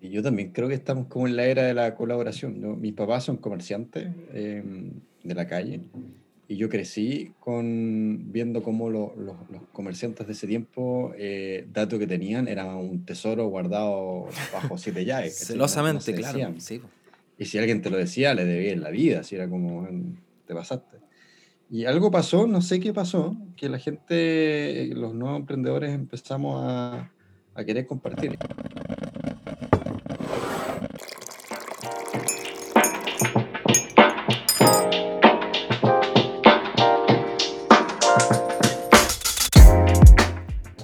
Y yo también creo que estamos como en la era de la colaboración. ¿no? Mis papás son comerciantes eh, de la calle y yo crecí con viendo cómo lo- lo- los comerciantes de ese tiempo, eh, dato que tenían, era un tesoro guardado bajo siete llaves. No- no Celosamente, se claro. Sí. Y si alguien te lo decía, le debías la vida, si era como, te pasaste. Y algo pasó, no sé qué pasó, que la gente, los nuevos emprendedores empezamos a, a querer compartir.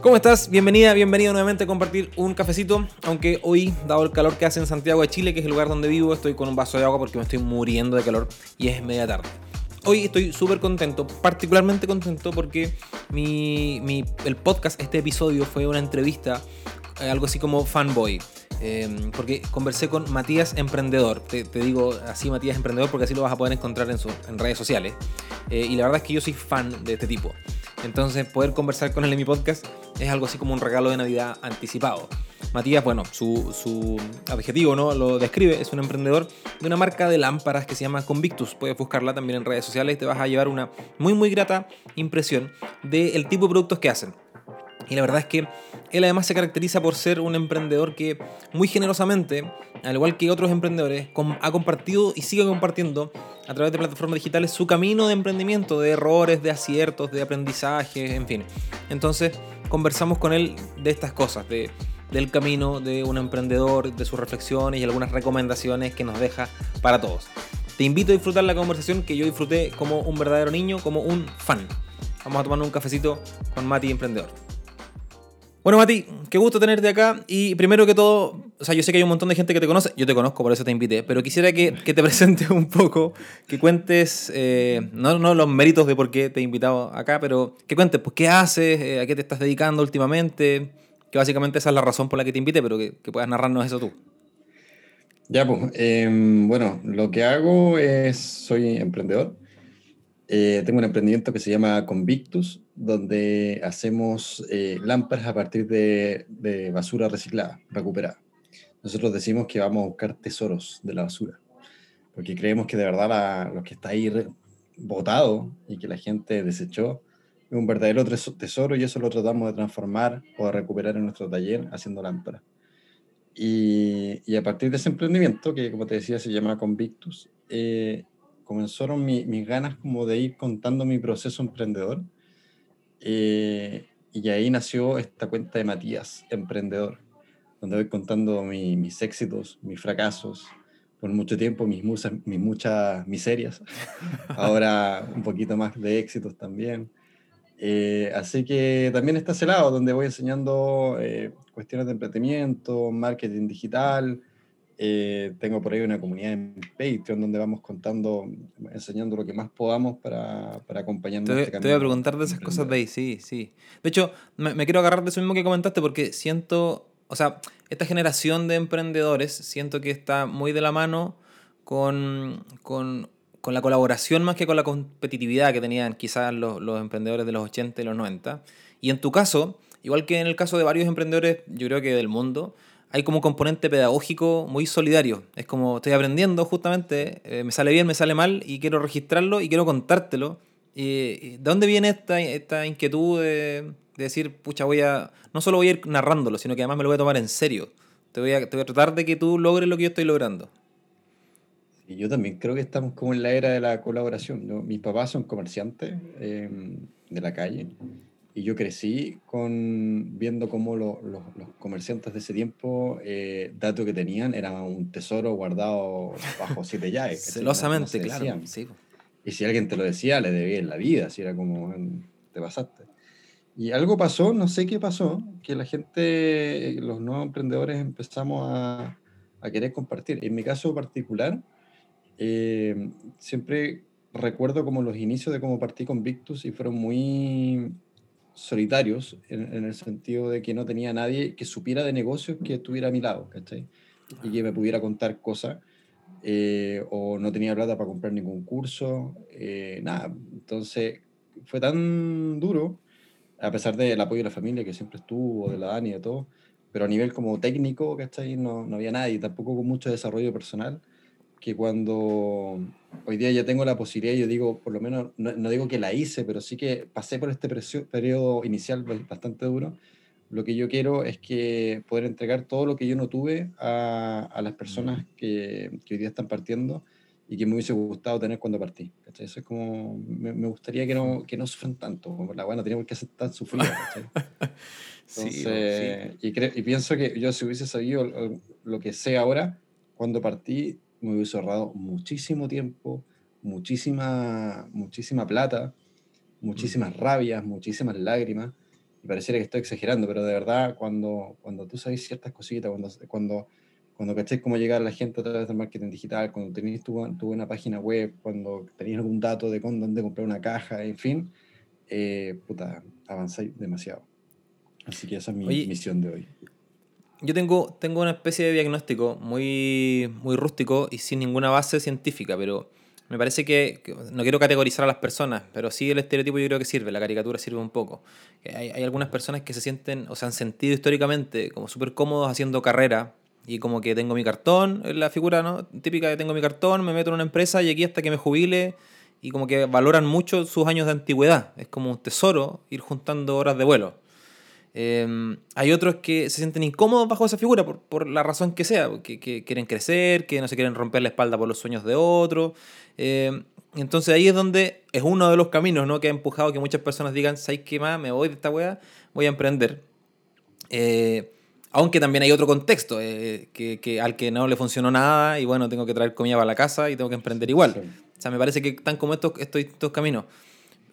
¿Cómo estás? Bienvenida, bienvenido nuevamente a compartir un cafecito. Aunque hoy, dado el calor que hace en Santiago de Chile, que es el lugar donde vivo, estoy con un vaso de agua porque me estoy muriendo de calor y es media tarde. Hoy estoy súper contento, particularmente contento porque mi, el podcast, este episodio, fue una entrevista, eh, algo así como fanboy. eh, porque conversé con Matías Emprendedor. Te, digo así Matías Emprendedor porque así lo vas a poder encontrar en redes sociales. Eh, y la verdad es que yo soy fan de este tipo. Entonces, poder conversar con él en mi podcast es algo así como un regalo de Navidad anticipado. Matías, bueno, su, adjetivo ¿no? lo describe, es un emprendedor de una marca de lámparas que se llama Convictus. Puedes buscarla también en redes sociales y te vas a llevar una muy, muy grata impresión del tipo de productos que hacen. Y la verdad es que él además se caracteriza por ser un emprendedor que muy generosamente, al igual que otros emprendedores, ha compartido y sigue compartiendo a través de plataformas digitales su camino de emprendimiento, de errores, de aciertos, de aprendizaje, en fin. Entonces conversamos con él de estas cosas, de, del camino de un emprendedor, de sus reflexiones y algunas recomendaciones que nos deja para todos. Te invito a disfrutar la conversación que yo disfruté como un verdadero niño, como un fan. Vamos a tomar un cafecito con Mati Emprendedor. Bueno, Mati, qué gusto tenerte acá. Y primero que todo, o sea, yo sé que hay un montón de gente que te conoce, yo te conozco, por eso te invité, pero quisiera que, que te presentes un poco, que cuentes, eh, no, no los méritos de por qué te he invitado acá, pero que cuentes, pues, qué haces, eh, a qué te estás dedicando últimamente, que básicamente esa es la razón por la que te invité, pero que, que puedas narrarnos eso tú. Ya, pues, em, bueno, lo que hago es, soy emprendedor. Eh, tengo un emprendimiento que se llama Convictus, donde hacemos eh, lámparas a partir de, de basura reciclada, recuperada. Nosotros decimos que vamos a buscar tesoros de la basura, porque creemos que de verdad la- lo que está ahí botado y que la gente desechó es un verdadero teso- tesoro y eso lo tratamos de transformar o de recuperar en nuestro taller haciendo lámparas. Y, y a partir de ese emprendimiento, que como te decía se llama Convictus, eh, comenzaron mi- mis ganas como de ir contando mi proceso emprendedor. eh, y ahí nació esta cuenta de Matías, emprendedor, donde voy contando mi- mis éxitos, mis fracasos, por mucho tiempo mis, musas, mis muchas miserias, ahora un poquito más de éxitos también. Eh, así que también está ese lado donde voy enseñando eh, cuestiones de emprendimiento, marketing digital. Eh, tengo por ahí una comunidad en Patreon donde vamos contando, enseñando lo que más podamos para, para acompañarnos. Te este te voy a preguntar de esas cosas de ahí, sí, sí. De hecho, me, me quiero agarrar de eso mismo que comentaste porque siento, o sea, esta generación de emprendedores siento que está muy de la mano con, con, con la colaboración más que con la competitividad que tenían quizás los, los emprendedores de los 80 y los 90. Y en tu caso, igual que en el caso de varios emprendedores, yo creo que del mundo, hay como un componente pedagógico muy solidario. Es como estoy aprendiendo justamente, eh, me sale bien, me sale mal y quiero registrarlo y quiero contártelo. Y, y ¿De dónde viene esta, esta inquietud de, de decir, pucha, voy a, no solo voy a ir narrándolo, sino que además me lo voy a tomar en serio? Te voy a, te voy a tratar de que tú logres lo que yo estoy logrando. Y yo también creo que estamos como en la era de la colaboración. ¿no? Mis papás son comerciantes eh, de la calle y yo crecí con viendo cómo lo- lo- los comerciantes de ese tiempo, eh, dato que tenían, era un tesoro guardado bajo siete llaves. ¿cachai? No- no Celosamente, claro. Sí. Y si alguien te lo decía, le debías la vida, si era como, te pasaste. Y algo pasó, no sé qué pasó, que la gente, los nuevos emprendedores empezamos a, a querer compartir. En mi caso particular, eh, siempre recuerdo como los inicios de cómo partí con Victus y fueron muy solitarios en, en el sentido de que no tenía nadie que supiera de negocios que estuviera a mi lado, ¿cachai? Y que me pudiera contar cosas. eh, o no tenía plata para comprar ningún curso, eh, nada. Entonces fue tan duro, a pesar del apoyo de la familia que siempre estuvo, de la Dani de todo, pero a nivel como técnico, ¿cachai? No, no había nadie, tampoco con mucho desarrollo personal, que cuando hoy día ya tengo la posibilidad, yo digo, por lo menos, no, digo que la hice, pero sí que pasé por este periodo inicial bastante duro, lo que yo quiero es que poder entregar todo lo que yo no tuve a, a las personas que, que, hoy día están partiendo y que me hubiese gustado tener cuando partí. ¿cachai? Eso es como, me, me, gustaría que no, que no sufran tanto, la buena tenía que ser tan sufrida. Entonces, Y, y, pienso que yo si hubiese sabido lo que sé ahora, cuando partí, me hubiese ahorrado muchísimo tiempo, muchísima, muchísima plata, muchísimas rabias, muchísimas lágrimas y pareciera que estoy exagerando, pero de verdad, cuando, cuando tú sabes ciertas cositas, cuando, cuando, cuando cachéis cómo llegar a la gente a través del marketing digital, cuando tenéis tu, tu buena página web, cuando tenéis algún dato de dónde comprar una caja, en fin, eh, puta, avanzáis demasiado. Así que esa es mi misión de hoy. Yo tengo, tengo una especie de diagnóstico muy, muy rústico y sin ninguna base científica, pero me parece que, no quiero categorizar a las personas, pero sí el estereotipo yo creo que sirve, la caricatura sirve un poco. Hay, algunas personas que se sienten o se han sentido históricamente como súper cómodos haciendo carrera y como que tengo mi cartón, la figura ¿no? típica de tengo mi cartón, me meto en una empresa y aquí hasta que me jubile y como que valoran mucho sus años de antigüedad. Es como un tesoro ir juntando horas de vuelo. Em, hay otros que se sienten incómodos bajo esa figura por, por la razón que sea, que, que, quieren crecer, que no se quieren romper la espalda por los sueños de otros. Em, entonces ahí es donde es uno de los caminos ¿no? que ha empujado que muchas personas digan, ¿sabes qué más? Me voy de esta wea, voy a emprender. Eh, aunque también hay otro contexto, eh, que, que, al que no le funcionó nada y bueno, tengo que traer comida para la casa y tengo que emprender igual. O sea, me parece que están como estos, estos, estos caminos.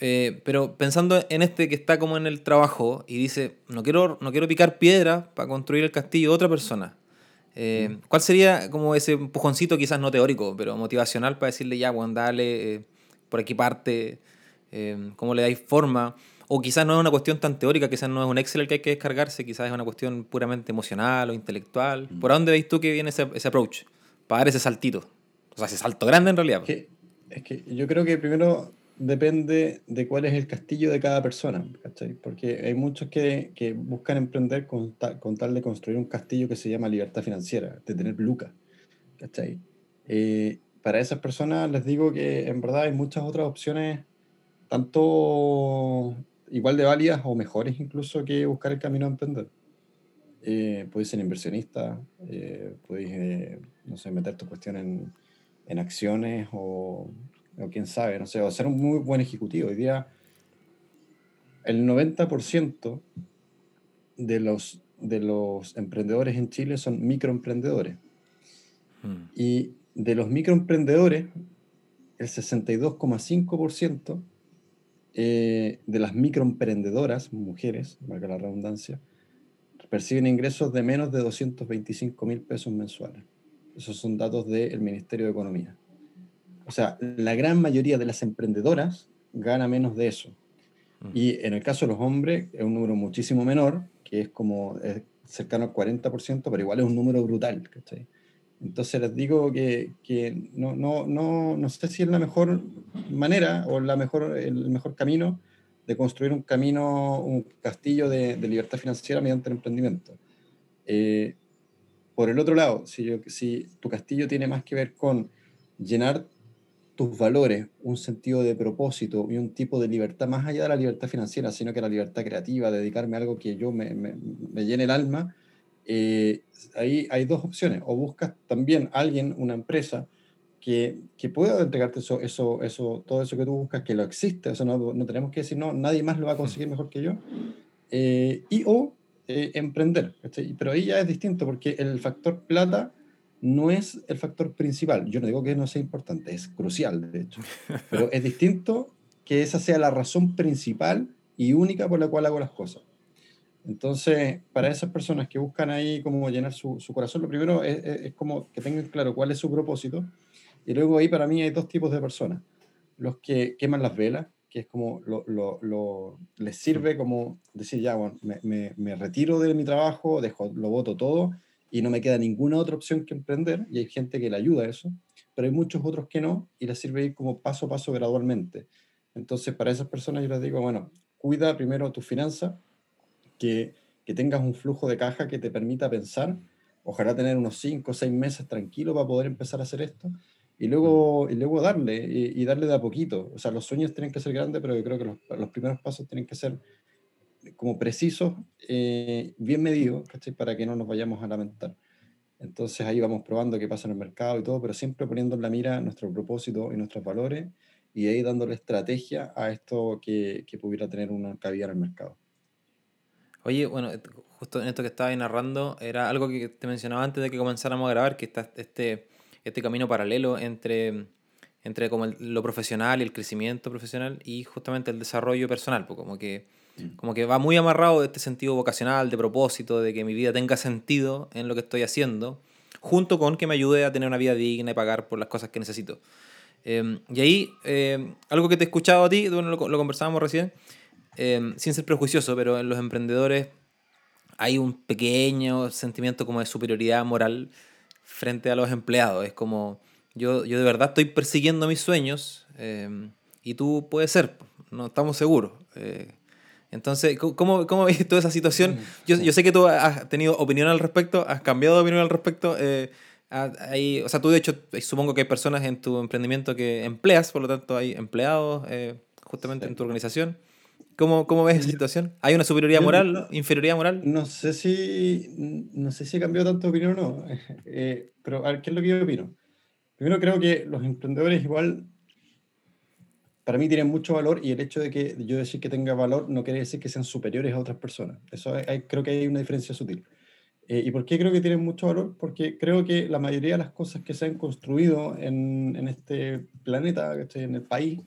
Eh, pero pensando en este que está como en el trabajo y dice, no quiero, no quiero picar piedra para construir el castillo de otra persona. Eh, mm. ¿Cuál sería como ese empujoncito, quizás no teórico, pero motivacional para decirle, ya, bueno, dale, eh, por aquí parte, cómo le dais forma? O quizás no es una cuestión tan teórica, quizás no es un Excel el que hay que descargarse, quizás es una cuestión puramente emocional o intelectual. Mm. ¿Por dónde veis tú que viene ese, ese approach? Para dar ese saltito. O sea, ese salto grande en realidad. es que yo creo que primero depende de cuál es el castillo de cada persona, ¿cachai? Porque hay muchos que, que buscan emprender con, con, tal de construir un castillo que se llama libertad financiera, de tener lucas, ¿cachai? Eh, para esas personas les digo que en verdad hay muchas otras opciones, tanto igual de válidas o mejores incluso que buscar el camino a emprender. Eh, puedes ser inversionista, eh, puedes, eh, no sé, meter tu cuestión en, en acciones o o quién sabe, no sé, o ser un muy buen ejecutivo. Hoy día el 90% de los, de los emprendedores en Chile son microemprendedores. Hmm. Y de los microemprendedores, el 62,5% eh, de las microemprendedoras, mujeres, valga la redundancia, perciben ingresos de menos de 225 mil pesos mensuales. Esos son datos del Ministerio de Economía. O sea, la gran mayoría de las emprendedoras gana menos de eso. Mm. Y en el caso de los hombres es un número muchísimo menor, que es como cercano al 40%, pero igual es un número brutal. Entonces les digo que, que, no, no, no, no sé si es la mejor manera o la mejor, el mejor camino de construir un camino, un castillo de, de libertad financiera mediante el emprendimiento. Eh, por el otro lado, si, yo, si tu castillo tiene más que ver con llenar tus valores, un sentido de propósito y un tipo de libertad, más allá de la libertad financiera, sino que la libertad creativa, dedicarme a algo que yo me, me, llene el alma, eh, ahí hay dos opciones. O buscas también alguien, una empresa, que, que, pueda entregarte eso, eso, eso, todo eso que tú buscas, que lo existe, eso no, no tenemos que decir, no, nadie más lo va a conseguir mejor que yo, eh, y o eh, emprender. Pero ahí ya es distinto, porque el factor plata no es el factor principal. Yo no digo que no sea importante, es crucial, de hecho. Pero es distinto que esa sea la razón principal y única por la cual hago las cosas. Entonces, para esas personas que buscan ahí como llenar su, su corazón, lo primero es, es, como que tengan claro cuál es su propósito. Y luego ahí para mí hay dos tipos de personas. Los que queman las velas, que es como lo, lo, lo les sirve como decir, ya, bueno, me, me, me retiro de mi trabajo, dejo, lo voto todo y no me queda ninguna otra opción que emprender, y hay gente que le ayuda a eso, pero hay muchos otros que no, y les sirve ir como paso a paso gradualmente. Entonces, para esas personas yo les digo, bueno, cuida primero tu finanza, que, que tengas un flujo de caja que te permita pensar, ojalá tener unos 5 o 6 meses tranquilo para poder empezar a hacer esto, y luego, y luego darle, y, darle de a poquito. O sea, los sueños tienen que ser grandes, pero yo creo que los, los primeros pasos tienen que ser como precisos, eh, bien medidos, Para que no nos vayamos a lamentar. Entonces ahí vamos probando qué pasa en el mercado y todo, pero siempre poniendo en la mira nuestro propósito y nuestros valores y ahí dándole estrategia a esto que, que pudiera tener una cabida en el mercado. Oye, bueno, justo en esto que estaba narrando, era algo que te mencionaba antes de que comenzáramos a grabar, que está este, este camino paralelo entre, entre como lo profesional y el crecimiento profesional y justamente el desarrollo personal, pues como que como que va muy amarrado de este sentido vocacional, de propósito, de que mi vida tenga sentido en lo que estoy haciendo, junto con que me ayude a tener una vida digna y pagar por las cosas que necesito. Em, y ahí, em, algo que te he escuchado a ti, lo, lo conversábamos recién, em, sin ser prejuicioso, pero en los emprendedores hay un pequeño sentimiento como de superioridad moral frente a los empleados. Es como, yo, yo de verdad estoy persiguiendo mis sueños y tú puedes ser, no estamos seguros. Eh, entonces, ¿cómo, cómo ves toda esa situación? Mm, yo, yo, sé que tú has tenido opinión al respecto, has cambiado de opinión al respecto. Eh, hay, o sea, tú de hecho, supongo que hay personas en tu emprendimiento que empleas, por lo tanto hay empleados eh, justamente en tu organización. ¿Cómo, ¿Cómo, ves esa situación? ¿Hay una superioridad moral, inferioridad moral? No sé si, no sé si he cambiado tanto de opinión o no, eh, pero a ver, ¿qué es lo que yo opino? Primero creo que los emprendedores igual para mí tienen mucho valor y el hecho de que yo decir que tenga valor no quiere decir que sean superiores a otras personas. Eso hay, creo que hay una diferencia sutil. Eh, ¿Y por qué creo que tienen mucho valor? Porque creo que la mayoría de las cosas que se han construido en, en este planeta, en el país,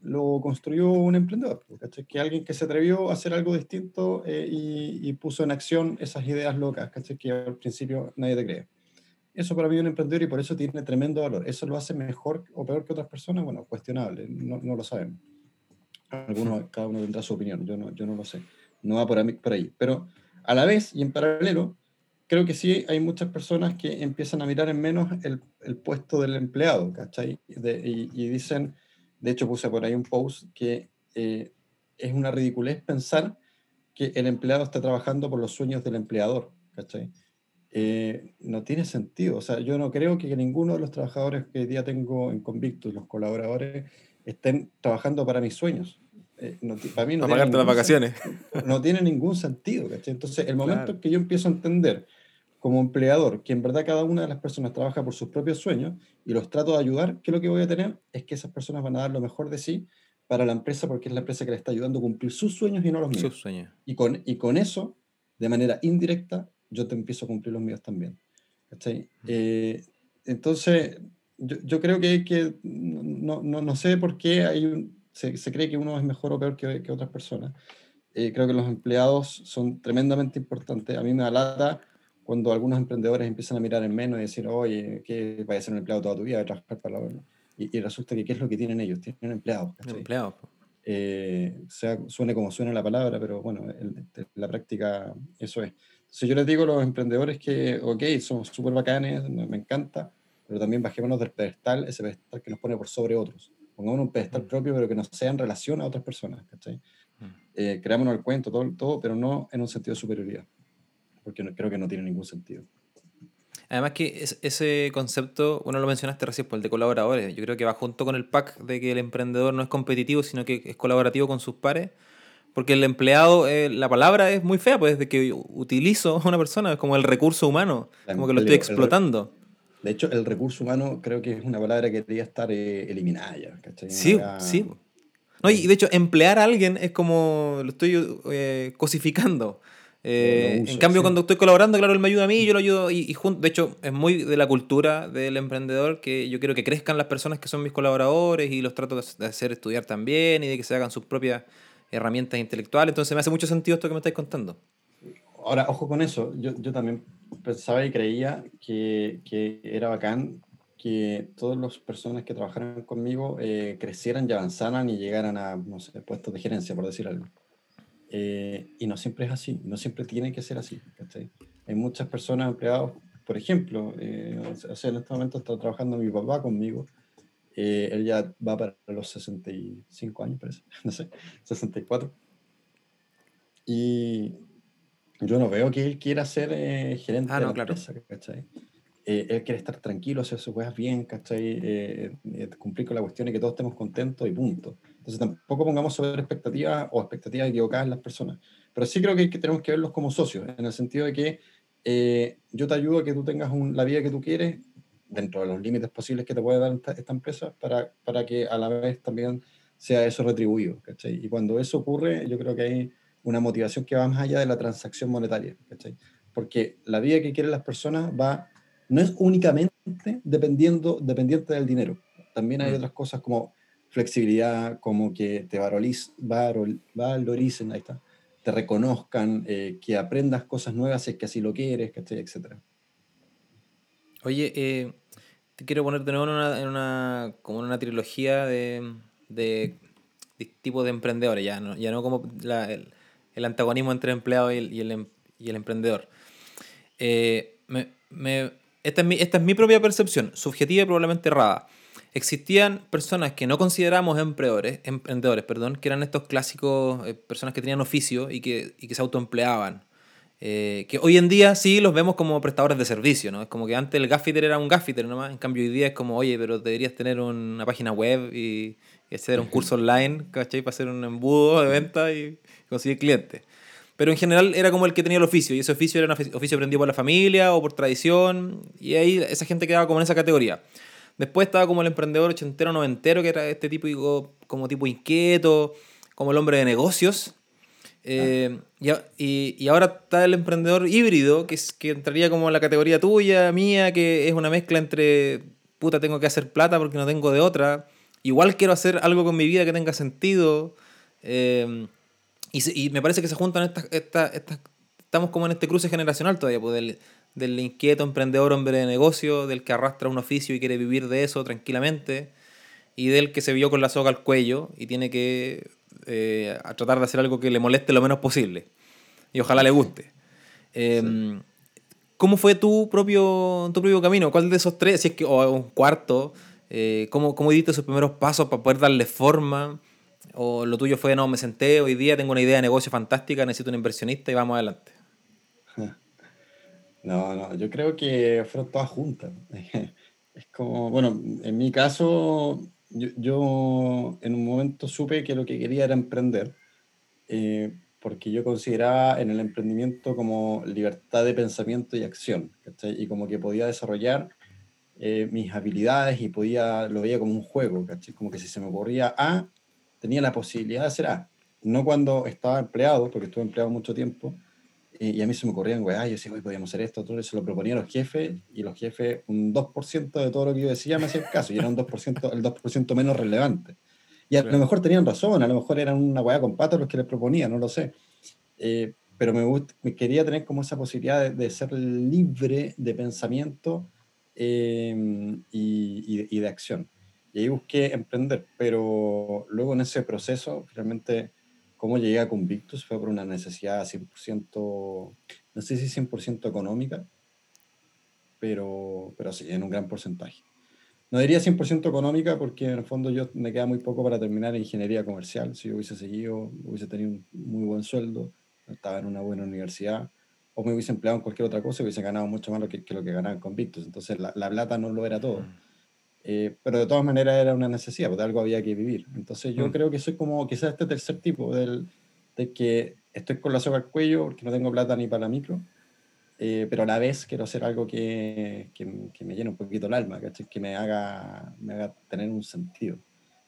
lo construyó un emprendedor, que alguien que se atrevió a hacer algo distinto eh, y, y, puso en acción esas ideas locas, que al principio nadie te cree. Eso para mí es un emprendedor y por eso tiene tremendo valor. ¿Eso lo hace mejor o peor que otras personas? Bueno, cuestionable, no, no lo sabemos. Algunos, cada uno tendrá su opinión, yo no, yo no lo sé. No va por, por ahí. Pero a la vez y en paralelo, creo que sí hay muchas personas que empiezan a mirar en menos el, el puesto del empleado, ¿cachai? y, y, dicen, de hecho puse por ahí un post que eh, es una ridiculez pensar que el empleado está trabajando por los sueños del empleador, ¿cachai? Eh, no tiene sentido. O sea, yo no creo que ninguno de los trabajadores que hoy día tengo en Convictus, los colaboradores, estén trabajando para mis sueños. Eh, para mí no pagarte las vacaciones. No tiene ningún sentido. Entonces, el momento que yo empiezo a entender como empleador que en verdad cada una de las personas trabaja por sus propios sueños y los trato de ayudar, ¿qué es lo que voy a tener? Es que esas personas van a dar lo mejor de sí para la empresa porque es la empresa que le está ayudando a cumplir sus sueños y no los míos. Sus sueños. Y con, y con eso, de manera indirecta, yo te empiezo a cumplir los míos también. Eh, entonces, yo, yo, creo que, que no, no, no, sé por qué hay se, se, cree que uno es mejor o peor que, que otras personas. Eh, creo que los empleados son tremendamente importantes. A mí me da cuando algunos emprendedores empiezan a mirar en menos y decir, oye, ¿qué vaya a ser un empleado toda tu vida? a trabajar para la... Y, y, resulta que ¿qué es lo que tienen ellos? Tienen empleados. Empleados. Eh, sea, suene como suena la palabra, pero bueno, en la práctica eso es. Si yo les digo a los emprendedores que, ok, somos súper bacanes, me encanta, pero también bajémonos del pedestal, ese pedestal que nos pone por sobre otros. Pongámonos un pedestal mm. propio, pero que no sea en relación a otras personas, ¿cachai? Mm. Eh, creámonos el cuento, todo, todo, pero no en un sentido de superioridad, porque creo que no tiene ningún sentido. Además que ese concepto, bueno, lo mencionaste recién, por el de colaboradores, yo creo que va junto con el pack de que el emprendedor no es competitivo, sino que es colaborativo con sus pares porque el empleado, eh, la palabra es muy fea, pues desde que utilizo a una persona, es como el recurso humano, como que lo estoy explotando. De hecho, el recurso humano creo que es una palabra que debería estar eh, eliminada ya, ¿cachai? Sí, sí. No, y de hecho, emplear a alguien es como lo estoy eh, cosificando. en cambio, cuando estoy colaborando, claro, él me ayuda a mí, yo lo ayudo. Y, y junto, de hecho, es muy de la cultura del emprendedor que yo quiero que crezcan las personas que son mis colaboradores y los trato de hacer estudiar también y de que se hagan sus propias herramientas intelectuales. Entonces me hace mucho sentido esto que me estáis contando. Ahora, ojo con eso. Yo, yo también pensaba y creía que, que, era bacán que todas las personas que trabajaran conmigo eh, crecieran y avanzaran y llegaran a, no sé, puestos de gerencia, por decir algo. Eh, y no siempre es así, no siempre tiene que ser así. Hay muchas personas empleados, por ejemplo, eh, o sea, en este momento está trabajando mi papá conmigo eh, él ya va para los 65 años, parece, no sé, 64. Y, yo no veo que él quiera ser eh, gerente ah, de no, la claro. empresa, ¿cachai? Eh, él quiere estar tranquilo, hacer sus cosas bien, ¿cachai? Eh, eh, cumplir con la cuestión y que todos estemos contentos y punto. Entonces tampoco pongamos sobre expectativas o expectativas equivocadas en las personas. Pero sí creo que, que tenemos que verlos como socios, en el sentido de que eh, yo te ayudo a que tú tengas un, la vida que tú quieres dentro de los límites posibles que te puede dar esta, esta empresa para, para, que a la vez también sea eso retribuido. ¿cachai? Y cuando eso ocurre, yo creo que hay una motivación que va más allá de la transacción monetaria. ¿cachai? Porque la vida que quieren las personas va, no es únicamente dependiendo, dependiente del dinero. También hay mm. otras cosas como flexibilidad, como que te valoriz, valor, valoricen, ahí está, te reconozcan, eh, que aprendas cosas nuevas si es que así lo quieres, ¿cachai? etcétera. Oye, eh, te quiero poner de nuevo en una, como una trilogía de, de, de, tipo de emprendedores, ya no, ya no como el, el, antagonismo entre el empleado y el, y el, y el emprendedor. Eh, me, me, esta, es mi, esta es mi propia percepción, subjetiva y probablemente errada. Existían personas que no consideramos emprendedores, emprendedores perdón, que eran estos clásicos, eh, personas que tenían oficio y que, y que se autoempleaban. Eh, que hoy en día sí los vemos como prestadores de servicio, ¿no? Es como que antes el gaffiter era un gaffiter nomás, en cambio hoy día es como, oye, pero deberías tener una página web y, y hacer un curso online, ¿cachai? Para hacer un embudo de venta y conseguir clientes. Pero en general era como el que tenía el oficio, y ese oficio era un oficio aprendido por la familia o por tradición, y ahí esa gente quedaba como en esa categoría. Después estaba como el emprendedor ochentero, noventero, que era este tipo como tipo inquieto, como el hombre de negocios, eh, y, y, ahora está el emprendedor híbrido, que, es, que entraría como en la categoría tuya, mía, que es una mezcla entre, puta, tengo que hacer plata porque no tengo de otra. Igual quiero hacer algo con mi vida que tenga sentido. Eh, y, y, me parece que se juntan estas, estas, estas, estamos como en este cruce generacional todavía, pues del, del inquieto emprendedor hombre de negocio, del que arrastra un oficio y quiere vivir de eso tranquilamente, y del que se vio con la soga al cuello y tiene que eh, a tratar de hacer algo que le moleste lo menos posible. Y ojalá le guste. Eh, sí. ¿Cómo fue tu propio, tu propio camino? ¿Cuál de esos tres, si es que, o un cuarto, eh, ¿cómo, ¿cómo diste esos primeros pasos para poder darle forma? ¿O lo tuyo fue, no, me senté, hoy día tengo una idea de negocio fantástica, necesito un inversionista y vamos adelante? No, no, yo creo que fueron todas juntas. Es como, bueno, en mi caso, yo, yo, en un momento supe que lo que quería era emprender, eh, porque yo consideraba en el emprendimiento como libertad de pensamiento y acción, ¿cachai? y como que podía desarrollar eh, mis habilidades y podía, lo veía como un juego, ¿cachai? como que si se me ocurría A, tenía la posibilidad de hacer A. No cuando estaba empleado, porque estuve empleado mucho tiempo, y, a mí se me ocurrían, weá, yo decía, hoy podíamos hacer esto, todo eso lo proponía a los jefes, y los jefes, un 2% de todo lo que yo decía me hacían caso, y era un 2%, el 2% menos relevante. Y a claro. lo mejor tenían razón, a lo mejor eran una weá con patas los que les proponía, no lo sé. Eh, pero me, gust, me, quería tener como esa posibilidad de, de ser libre de pensamiento eh, y, y, y, de acción. Y ahí busqué emprender, pero luego en ese proceso, finalmente cómo llegué a Convictus fue por una necesidad 100%, no sé si 100% económica, pero, pero sí, en un gran porcentaje. No diría 100% económica porque en el fondo yo me queda muy poco para terminar ingeniería comercial. Si yo hubiese seguido, hubiese tenido un muy buen sueldo, estaba en una buena universidad, o me hubiese empleado en cualquier otra cosa, hubiese ganado mucho más que, que lo que ganaba en Convictus. Entonces la, la plata no lo era todo. Eh, pero de todas maneras era una necesidad, porque algo había que vivir. Entonces yo mm. creo que soy como quizás este tercer tipo, del, de que estoy con la soga al cuello porque no tengo plata ni para la micro, eh, pero a la vez quiero hacer algo que, que, que me llene un poquito el alma, ¿cachai? que me haga, me haga tener un sentido.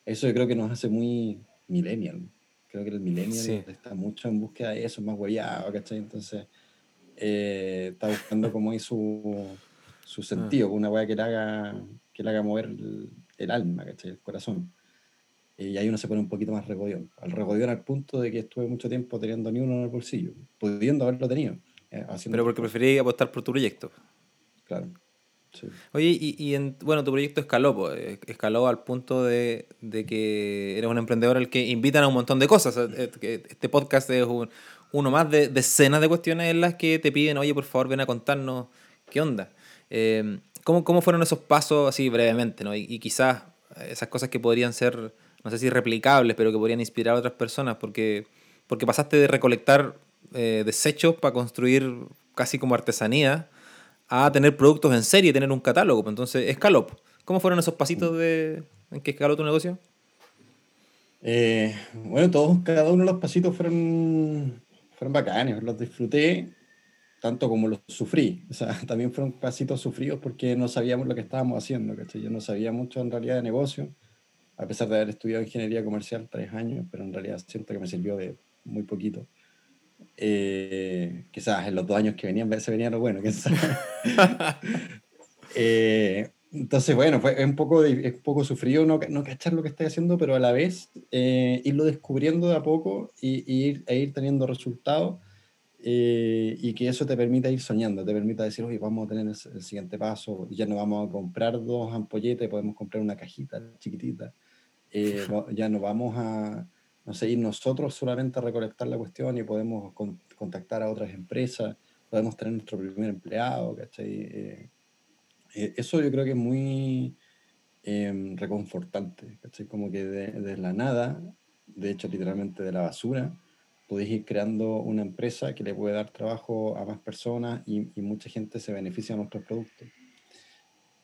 Eso yo creo que nos hace muy millennial. Creo que el millennial sí. está mucho en búsqueda de eso, es más hueviado, ¿cachai? Entonces eh, está buscando como ahí su, su sentido, ah. una weá que le haga que le haga mover el, el alma, ¿cachai? el corazón. Y ahí uno se pone un poquito más regodión. Al regodión al punto de que estuve mucho tiempo teniendo ni uno en el bolsillo, pudiendo haberlo tenido. Eh, Pero porque preferí apostar por tu proyecto. Claro. Sí. Oye, y, y en, bueno, tu proyecto escaló, pues, escaló al punto de, de, que eres un emprendedor al que invitan a un montón de cosas. Este podcast es un, uno más de decenas de cuestiones en las que te piden, oye, por favor, ven a contarnos qué onda. Eh, ¿Cómo, ¿Cómo fueron esos pasos así brevemente? ¿no? Y, quizás esas cosas que podrían ser, no sé si replicables, pero que podrían inspirar a otras personas, porque, porque pasaste de recolectar eh, desechos para construir casi como artesanía a tener productos en serie, tener un catálogo. Pues, entonces, Scalop, ¿cómo fueron esos pasitos de, en que escaló tu negocio? Eh, bueno, todos, cada uno de los pasitos fueron, fueron bacanes, los disfruté tanto como los sufrí. O sea, también fueron pasitos sufridos porque no sabíamos lo que estábamos haciendo, ¿cachai? Yo no sabía mucho en realidad de negocio, a pesar de haber estudiado ingeniería comercial tres años, pero en realidad siento que me sirvió de muy poquito. Eh, quizás en los dos años que venían se venía lo bueno, eh, entonces, bueno, fue un poco, es poco sufrido no, no cachar lo que estoy haciendo, pero a la vez eh, irlo descubriendo de a poco y, ir, e ir teniendo resultados eh, y que eso te permita ir soñando, te permita decir, oye, vamos a tener el, siguiente paso, ya no vamos a comprar dos ampolletas, podemos comprar una cajita chiquitita, eh, ya no vamos a, no sé, ir nosotros solamente a recolectar la cuestión y podemos contactar a otras empresas, podemos tener nuestro primer empleado, ¿cachai? Eh, eso yo creo que es muy em, reconfortante, ¿cachai? Como que de, de la nada, de hecho literalmente de la basura, podéis ir creando una empresa que le puede dar trabajo a más personas y, mucha gente se beneficia de nuestros productos.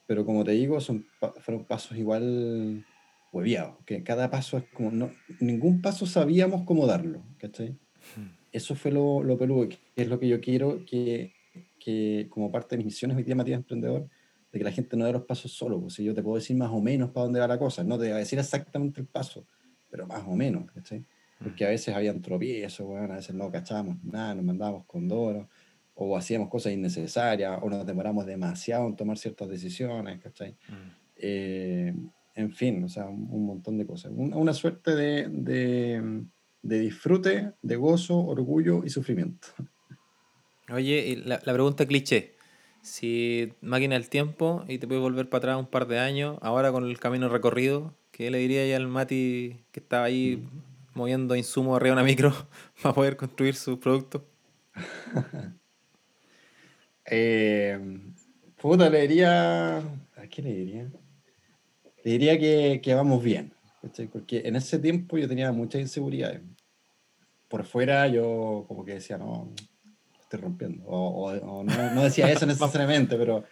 Pero como te digo, son, fueron pasos igual hueviados, que cada paso es como, no, ningún paso sabíamos cómo darlo, ¿cachai? Hmm. Eso fue lo, lo peludo, que es lo que yo quiero que, que como parte de mis misiones hoy día, Matías Emprendedor, de que la gente no dé los pasos solo, pues si yo te puedo decir más o menos para dónde va la cosa, no te voy a decir exactamente el paso, pero más o menos, ¿cachai? Porque a veces habían tropiezos, bueno, a veces no cachábamos nada, nos mandábamos con doro, o hacíamos cosas innecesarias, o nos demoramos demasiado en tomar ciertas decisiones, ¿cachai? Mm. Eh, en fin, o sea, un, montón de cosas. Una, suerte de, de, de, disfrute, de gozo, orgullo y sufrimiento. Oye, la, la pregunta cliché. Si máquina el tiempo y te puedes volver para atrás un par de años, ahora con el camino recorrido, ¿qué le diría ya al Mati que estaba ahí mm moviendo insumos arriba de una micro para poder construir sus productos? eh, puta, le diría. ¿A qué le diría? Le diría que, que vamos bien. Porque en ese tiempo yo tenía muchas inseguridades. Por fuera yo como que decía, no, estoy rompiendo. O, no, decía eso necesariamente, pero,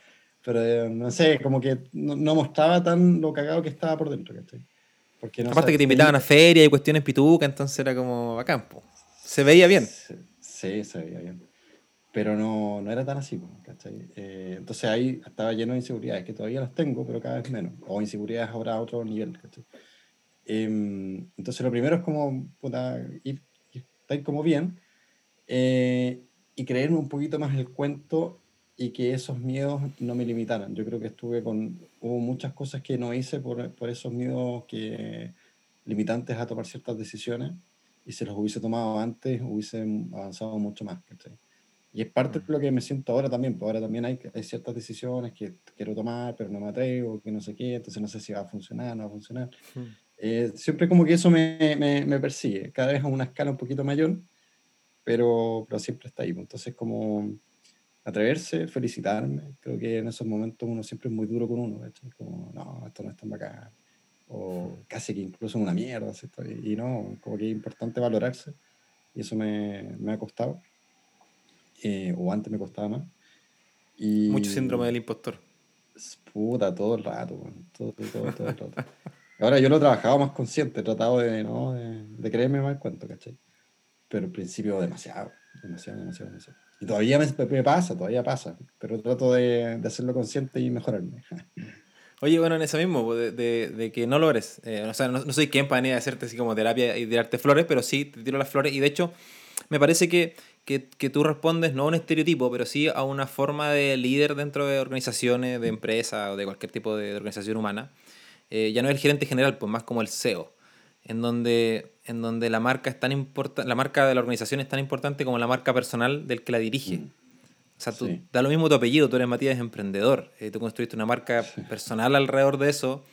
pero no sé, como que no, mostraba tan lo cagado que estaba por dentro. ¿Cachai? Aparte que te invitaban a feria y cuestiones pituca, entonces era como a campo. Se veía bien. Sí, se veía bien. Pero no, no era tan así, ¿cachai? Eh, entonces ahí estaba lleno de inseguridades, que todavía las tengo, pero cada vez menos. O inseguridades ahora a otro nivel, ¿cachai? Em, entonces lo primero es como puta, ir, estar como bien eh, y creerme un poquito más el cuento y que esos miedos no me limitaran. Yo creo que estuve con, hubo muchas cosas que no hice por, por esos miedos que, limitantes a tomar ciertas decisiones y si los hubiese tomado antes hubiese avanzado mucho más. Y es parte de lo que me siento ahora también, porque ahora también hay, hay ciertas decisiones que quiero tomar, pero no me atrevo, que no sé qué, entonces no sé si va a funcionar, no va a funcionar. Eh, siempre como que eso me, me, me, persigue, cada vez a una escala un poquito mayor, pero, pero siempre está ahí. Entonces como atreverse, felicitarme. Creo que en esos momentos uno siempre es muy duro con uno, como, no, esto no es tan bacán, o casi que incluso una mierda, y no, como que es importante valorarse, y eso me, me ha costado, eh, o antes me costaba más. Y, Mucho síndrome del impostor. Puta, todo el rato, todo, todo, todo el rato. Ahora yo lo he trabajado más consciente, he tratado de, ¿no? de, de creerme más el cuento, ¿cachai? Pero al principio demasiado, demasiado, demasiado, demasiado. Y todavía me, pasa, todavía pasa, pero trato de, de, hacerlo consciente y mejorarme. Oye, bueno, en eso mismo, de, de, que no logres, eh, o sea, no, soy quien para ni hacerte así como terapia y tirarte flores, pero sí te tiro las flores y de hecho me parece que, que, que, tú respondes no a un estereotipo, pero sí a una forma de líder dentro de organizaciones, de empresas o de cualquier tipo de organización humana. Eh, ya no es el gerente general, pues más como el CEO, en donde en donde la marca es tan importante, la marca de la organización es tan importante como la marca personal del que la dirige. Mm. O sea, tú, da lo mismo tu apellido, tú eres Matías emprendedor, eh, tú construiste una marca personal alrededor de eso,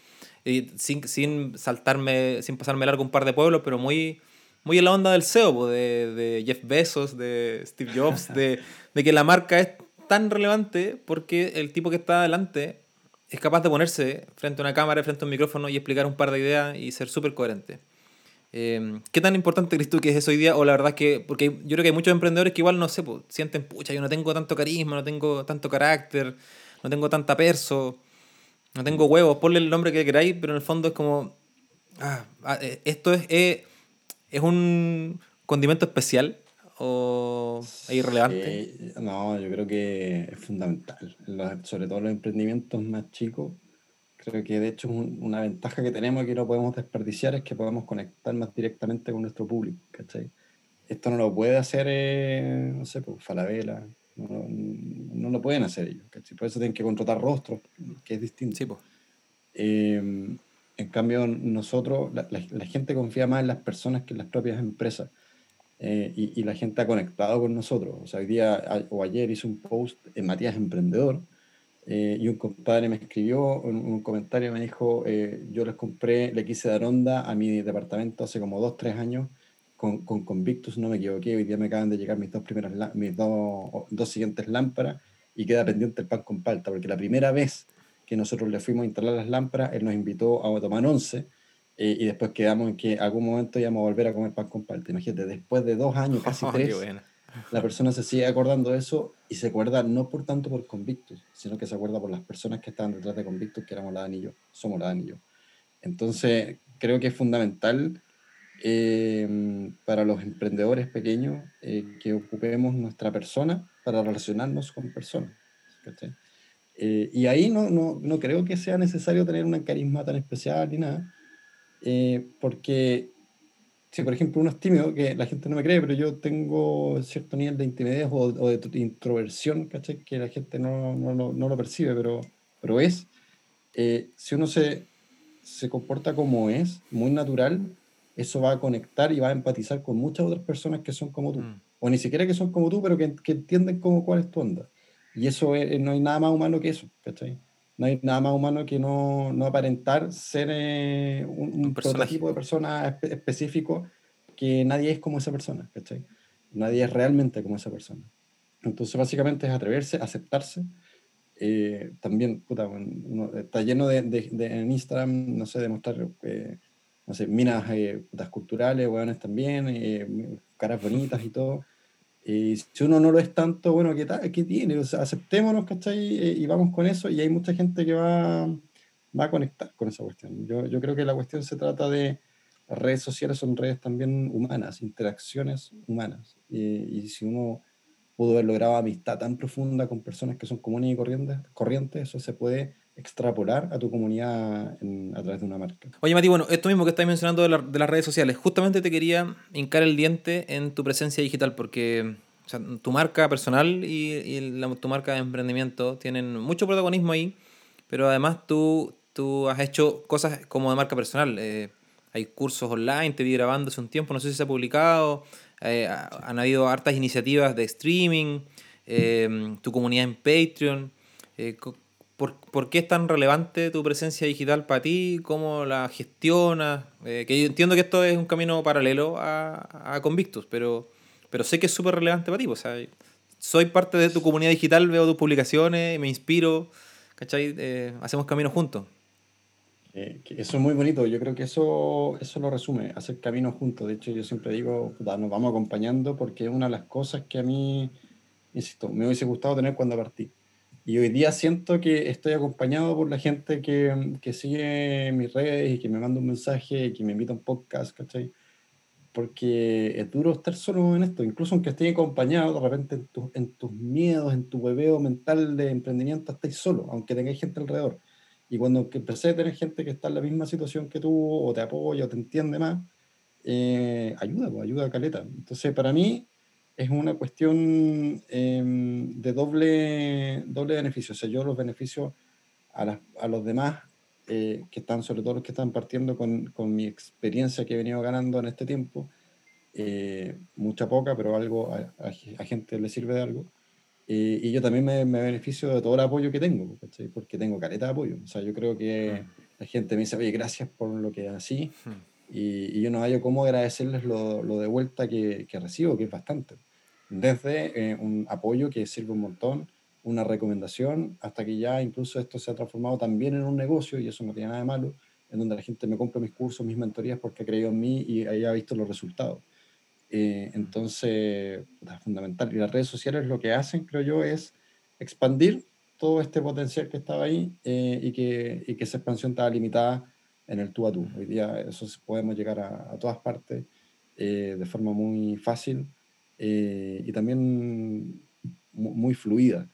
y sin, sin saltarme, sin pasarme largo un par de pueblos, pero muy, muy en la onda del CEO, de, de Jeff Bezos, de Steve Jobs, de, de que la marca es tan relevante porque el tipo que está adelante es capaz de ponerse frente a una cámara, frente a un micrófono y explicar un par de ideas y ser súper coherente. Eh, ¿Qué tan importante crees tú que es eso hoy día? O la verdad es que, porque yo creo que hay muchos emprendedores que igual, no sé, pues, sienten, pucha, yo no tengo tanto carisma, no tengo tanto carácter, no tengo tanta perso, no tengo huevos, ponle el nombre que queráis, pero en el fondo es como, ah, ah eh, esto es, eh, es un condimento especial o es irrelevante? no, yo creo que es fundamental, sobre todo los emprendimientos más chicos Creo que de hecho una ventaja que tenemos y que no podemos desperdiciar es que podemos conectar más directamente con nuestro público, ¿cachai? Esto no lo puede hacer, eh, no sé, pues Falabella, no, no, lo pueden hacer ellos, ¿cachai? Por eso tienen que contratar rostros, que es distinto. Sí, pues. Em, en cambio, nosotros, la, la, gente confía más en las personas que en las propias empresas. Eh, y, y, la gente ha conectado con nosotros. O sea, hoy día o ayer hice un post en Matías Emprendedor, eh, y un compadre me escribió un, un comentario, me dijo, eh, yo les compré, le quise dar onda a mi departamento hace como dos, tres años con, con Convictus, no me equivoqué, hoy día me acaban de llegar mis dos, primeras, mis dos, dos siguientes lámparas y queda pendiente el pan con palta, porque la primera vez que nosotros le fuimos a instalar las lámparas, él nos invitó a tomar once eh, y después quedamos en que algún momento íbamos a volver a comer pan con palta. Imagínate, después de dos años, casi tres, la persona se sigue acordando de eso y se acuerda no por tanto por Convictus, sino que se acuerda por las personas que estaban detrás de Convictus, que éramos la Dan y yo, somos la Dan y yo. Entonces, creo que es fundamental eh, para los emprendedores pequeños eh, que ocupemos nuestra persona para relacionarnos con personas. Eh, y ahí no, no, no, creo que sea necesario tener una carisma tan especial ni nada, porque si por ejemplo uno es tímido, que la gente no me cree, pero yo tengo cierto nivel de intimidez o, de introversión, ¿cachai? Que la gente no, no, no, lo percibe, pero, pero es. Eh, si uno se, se comporta como es, muy natural, eso va a conectar y va a empatizar con muchas otras personas que son como tú. Mm. O ni siquiera que son como tú, pero que, que entienden cómo, cuál es tu onda. Y eso no hay nada más humano que eso, ¿cachai? No hay nada más humano que no, no aparentar ser eh, un, un prototipo de persona específico que nadie es como esa persona, ¿cachai? Nadie es realmente como esa persona. Entonces, básicamente es atreverse, aceptarse. Eh, también, puta, uno está lleno de, de, en Instagram, no sé, de mostrar, eh, no sé, minas putas culturales, hueones también, caras bonitas y todo. Y si uno no lo es tanto, bueno, ¿qué, tal, qué tiene? O sea, aceptémonos, ¿cachai? Eh, y vamos con eso. Y hay mucha gente que va, va a conectar con esa cuestión. Yo, yo creo que la cuestión se trata de las redes sociales son redes también humanas, interacciones humanas. Y, y si uno pudo haber logrado amistad tan profunda con personas que son comunes y corrientes, corrientes eso se puede extrapolar a tu comunidad a través de una marca. Oye, Mati, bueno, esto mismo que estás mencionando de, de, las redes sociales, justamente te quería hincar el diente en tu presencia digital, porque tu marca personal y, la, tu marca de emprendimiento tienen mucho protagonismo ahí, pero además tú, tú has hecho cosas como de marca personal. Eh, hay cursos online, te vi grabando hace un tiempo, no sé si se ha publicado, eh, han habido hartas iniciativas de streaming, eh, tu comunidad en Patreon. ¿Por, ¿Por, qué es tan relevante tu presencia digital para ti? ¿Cómo la gestionas? Eh, que yo entiendo que esto es un camino paralelo a, a Convictus, pero, pero sé que es súper relevante para ti. O sea, soy parte de tu comunidad digital, veo tus publicaciones, me inspiro, ¿cachai? Eh, hacemos camino juntos. Eh, eso es muy bonito, yo creo que eso, eso lo resume, hacer camino juntos. De hecho, yo siempre digo, nos vamos acompañando porque es una de las cosas que a mí, insisto, me hubiese gustado tener cuando partí y hoy día siento que estoy acompañado por la gente que, que sigue mis redes y que me manda un mensaje y que me invita a un podcast, ¿cachai? Porque es duro estar solo en esto, incluso aunque esté acompañado, de repente en, en tus miedos, en tu bebeo mental de emprendimiento, estáis solo, aunque tengáis gente alrededor. Y cuando empecé a tener gente que está en la misma situación que tú, o te apoya, o te entiende más, eh, ayuda, pues, ayuda a caleta. Entonces, para mí, es una cuestión em, de doble, doble beneficio. O sea, yo los beneficio a, a los demás eh, que están, sobre todo los que están partiendo con, con, mi experiencia que he venido ganando en este tiempo, eh, mucha poca, pero algo a, a, gente le sirve de algo. Eh, y yo también me, me, beneficio de todo el apoyo que tengo, porque tengo careta de apoyo. O sea, yo creo que mm. la gente me dice, oye, gracias por lo que así. Mm. Y, y, yo no hallo cómo agradecerles lo, lo de vuelta que, que recibo, que es bastante desde eh, un apoyo que sirve un montón, una recomendación, hasta que ya incluso esto se ha transformado también en un negocio, y eso no tiene nada de malo, en donde la gente me compra mis cursos, mis mentorías porque ha creído en mí y haya visto los resultados. Eh, entonces, es fundamental. Y las redes sociales lo que hacen, creo yo, es expandir todo este potencial que estaba ahí eh, y, que, y, que, esa expansión estaba limitada en el tú a tú. Hoy día eso podemos llegar a, todas partes eh, de forma muy fácil y también muy fluida,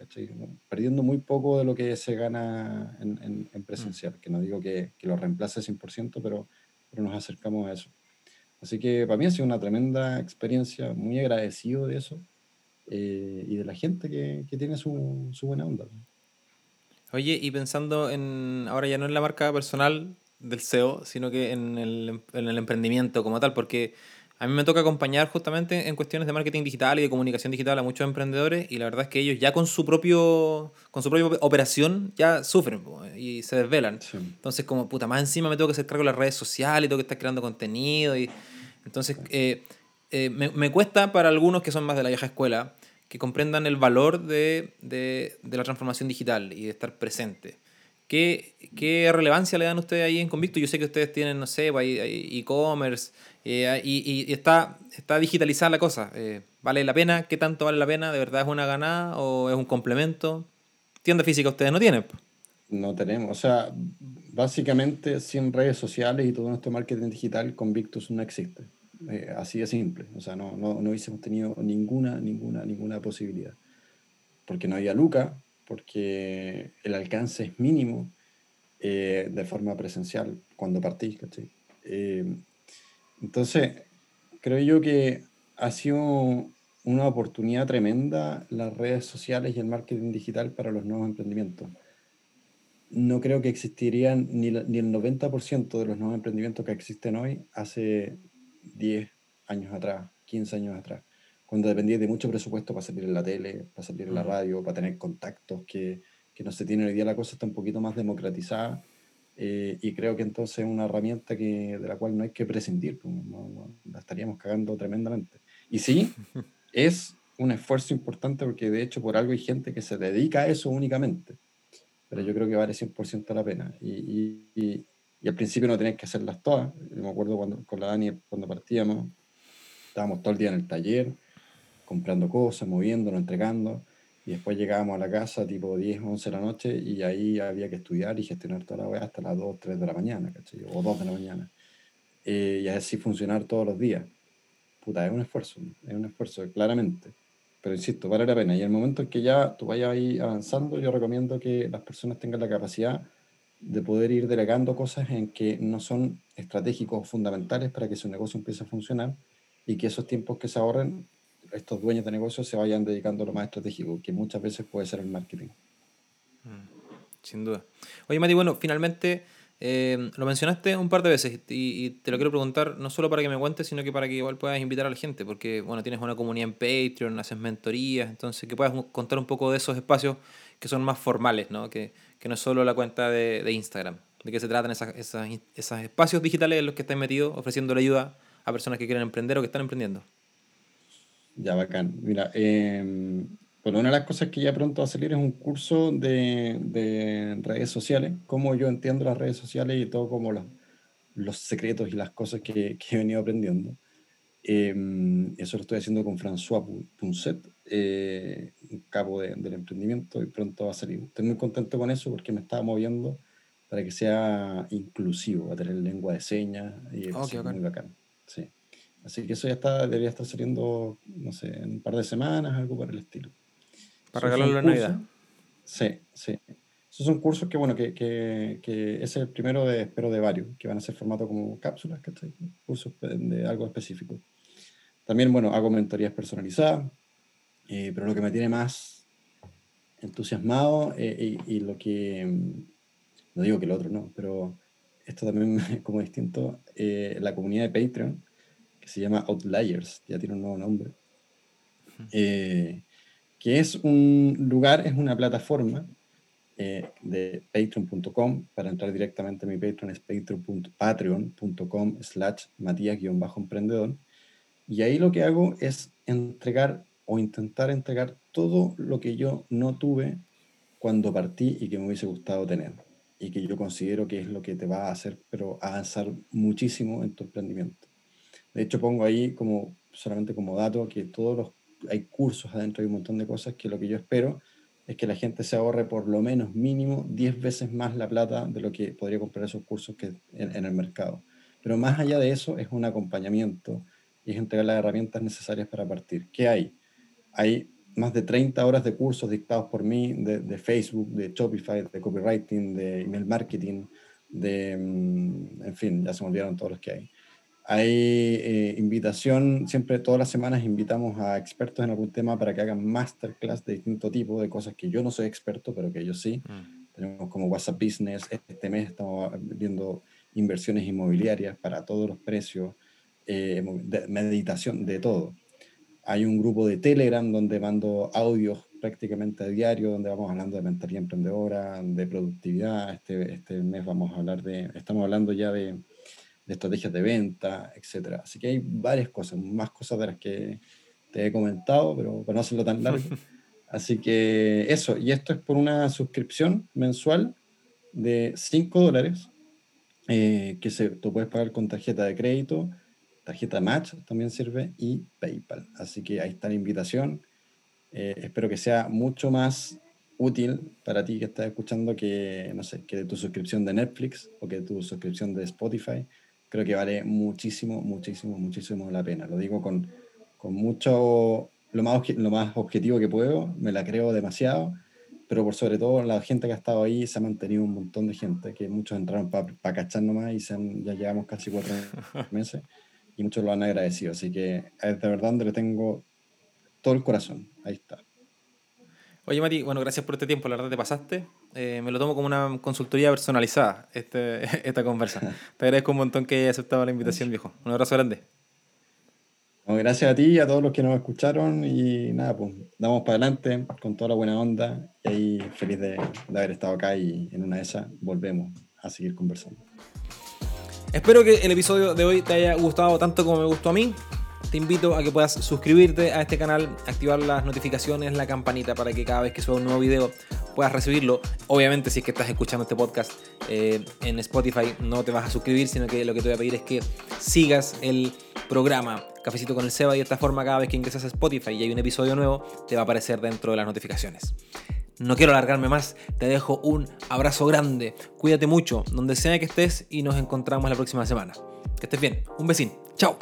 perdiendo muy poco de lo que se gana en, en, presencial, que no digo que, que lo reemplace 100%, pero, pero nos acercamos a eso. Así que para mí ha sido una tremenda experiencia, muy agradecido de eso eh, y de la gente que, que tiene su, su, buena onda. Oye, y pensando en, ahora ya no en la marca personal del SEO, sino que en el, en el emprendimiento como tal, porque a mí me toca acompañar justamente en cuestiones de marketing digital y de comunicación digital a muchos emprendedores y la verdad es que ellos ya con su propio con su propia operación ya sufren y se desvelan. Entonces como puta, más encima me tengo que hacer cargo de las redes sociales y tengo que estar creando contenido y entonces, eh, eh, me, me, cuesta para algunos que son más de la vieja escuela que comprendan el valor de, de, de la transformación digital y de estar presente. ¿Qué, ¿Qué, relevancia le dan ustedes ahí en Convicto? Yo sé que ustedes tienen, no sé, pues, e-commerce eh, y, y, está, está digitalizada la cosa. ¿Vale la pena? ¿Qué tanto vale la pena? ¿De verdad es una ganada o es un complemento? Tienda física ustedes no tienen. No tenemos. O sea, básicamente sin redes sociales y todo nuestro marketing digital, Convictus no existe. Eh, así de simple. O sea, no, no, no hubiésemos tenido ninguna, ninguna, ninguna posibilidad. Porque no había Luca, porque el alcance es mínimo eh, de forma presencial cuando partís. Eh, entonces, creo yo que ha sido una oportunidad tremenda las redes sociales y el marketing digital para los nuevos emprendimientos. No creo que existirían ni, ni el 90% de los nuevos emprendimientos que existen hoy hace 10 años atrás, 15 años atrás, cuando dependía de mucho presupuesto para salir en la tele, para salir en la radio, para tener contactos que, que no se tienen hoy día, la cosa está un poquito más democratizada eh, y creo que entonces es una herramienta que, de la cual no hay que prescindir, pues, la estaríamos cagando tremendamente. Y sí, es un esfuerzo importante porque de hecho por algo hay gente que se dedica a eso únicamente, pero yo creo que vale 100% la pena. y, y y al principio no tenías que hacerlas todas. Yo me acuerdo cuando, con la Dani, cuando partíamos, estábamos todo el día en el taller, comprando cosas, moviéndonos, entregando. Y después llegábamos a la casa tipo 10, 11 de la noche y ahí había que estudiar y gestionar toda la web hasta las 2, 3 de la mañana. O 2 de la mañana. Eh, y así funcionar todos los días. Puta, es un esfuerzo, es un esfuerzo, claramente. Pero insisto, vale la pena. Y el momento en que ya tú vayas ahí avanzando, yo recomiendo que las personas tengan la capacidad de poder ir delegando cosas en que no son estratégicos fundamentales para que su negocio empiece a funcionar y que esos tiempos que se ahorren, estos dueños de negocios se vayan dedicando a lo más estratégico, que muchas veces puede ser el marketing. Mm, sin duda. Oye, Mati, bueno, finalmente eh, lo mencionaste un par de veces y, te lo quiero preguntar no solo para que me cuentes, sino que para que igual puedas invitar a la gente, porque bueno, tienes una comunidad en Patreon, haces mentorías, entonces que puedas contar un poco de esos espacios que son más formales, ¿no? Que, que no es solo la cuenta de, de Instagram. ¿De qué se tratan esas, esas, espacios digitales en los que estás metido ofreciendo la ayuda a personas que quieren emprender o que están emprendiendo? Ya, bacán. Mira, eh, bueno, una de las cosas que ya pronto va a salir es un curso de, de redes sociales, cómo yo entiendo las redes sociales y todo como los, los secretos y las cosas que, que he venido aprendiendo. Eh, eso lo estoy haciendo con François Punset, eh, un cabo del emprendimiento, y pronto va a salir. Estoy muy contento con eso porque me estaba moviendo para que sea inclusivo, a tener lengua de señas y es muy bacán. Sí. Así que eso ya está, debería estar saliendo, no sé, en un par de semanas, algo por el estilo. Para regalarlo en Navidad. Sí, sí. Esos son cursos que, bueno, que, que, que, es el primero de, espero, de varios, que van a ser formato como cápsulas, ¿cachai? Cursos de algo específico. También, bueno, hago mentorías personalizadas, eh, pero lo que me tiene más entusiasmado eh, y, lo que, no digo que el otro no, pero esto también como distinto, eh, la comunidad de Patreon, que se llama Outliers, ya tiene un nuevo nombre, que es un lugar, es una plataforma de patreon.com, para entrar directamente a mi Patreon es patreon.com slash matías-emprendedor, y ahí lo que hago es entregar o intentar entregar todo lo que yo no tuve cuando partí y que me hubiese gustado tener. y que yo considero que es lo que te va a hacer pero avanzar muchísimo en tu emprendimiento. De hecho, pongo ahí como solamente como dato que todos los hay cursos adentro, hay un montón de cosas que lo que yo espero es que la gente se ahorre por lo menos mínimo 10 veces más la plata de lo que podría comprar esos cursos que en, en el mercado. Pero más allá de eso es un acompañamiento y es entregar las herramientas necesarias para partir. ¿Qué hay? Hay más de 30 horas de cursos dictados por mí de, Facebook, de Shopify, de copywriting, de email marketing, de, mm, en fin, ya se me olvidaron todos los que hay. Hay eh, invitación, siempre todas las semanas invitamos a expertos en algún tema para que hagan masterclass de distinto tipo, de cosas que yo no soy experto, pero que ellos sí. Mm. Tenemos como WhatsApp Business, este mes estamos viendo inversiones inmobiliarias para todos los precios, eh, meditación, de todo. Hay un grupo de Telegram donde mando audios prácticamente a diario, donde vamos hablando de mentalidad emprendedora, de productividad. Este, este mes vamos a hablar de, estamos hablando ya de, de estrategias de venta, etc. Así que hay varias cosas, más cosas de las que te he comentado, pero para no hacerlo tan largo. Así que eso, y esto es por una suscripción mensual de 5 dólares, eh, que se, tú puedes pagar con tarjeta de crédito tarjeta Match también sirve y PayPal. Así que ahí está la invitación. Eh, espero que sea mucho más útil para ti que estás escuchando que, no sé, que de tu suscripción de Netflix o que de tu suscripción de Spotify. Creo que vale muchísimo, muchísimo, muchísimo la pena. Lo digo con, con mucho, lo más, lo más objetivo que puedo, me la creo demasiado, pero por sobre todo la gente que ha estado ahí se ha mantenido un montón de gente, que muchos entraron para pa cachar nomás y se ya llevamos casi cuatro meses y muchos lo han agradecido. Así que es de verdad donde le tengo todo el corazón. Ahí está. Oye, Mati, bueno, gracias por este tiempo, la verdad te pasaste. Eh, me lo tomo como una consultoría personalizada, este, esta conversa. te agradezco un montón que hayas aceptado la invitación, viejo. Un abrazo grande. gracias a ti y a todos los que nos escucharon y nada, pues damos para adelante con toda la buena onda y ahí feliz de, de haber estado acá y en una de esas volvemos a seguir conversando. Espero que el episodio de hoy te haya gustado tanto como me gustó a mí. Te invito a que puedas suscribirte a este canal, activar las notificaciones, la campanita para que cada vez que suba un nuevo video puedas recibirlo. Obviamente, si es que estás escuchando este podcast eh, en Spotify, no te vas a suscribir, sino que lo que te voy a pedir es que sigas el programa Cafecito con el Seba y de esta forma cada vez que ingresas a Spotify y hay un episodio nuevo, te va a aparecer dentro de las notificaciones. No quiero alargarme más, te dejo un abrazo grande, cuídate mucho, donde sea que estés y nos encontramos la próxima semana. Que estés bien, un besín, chao.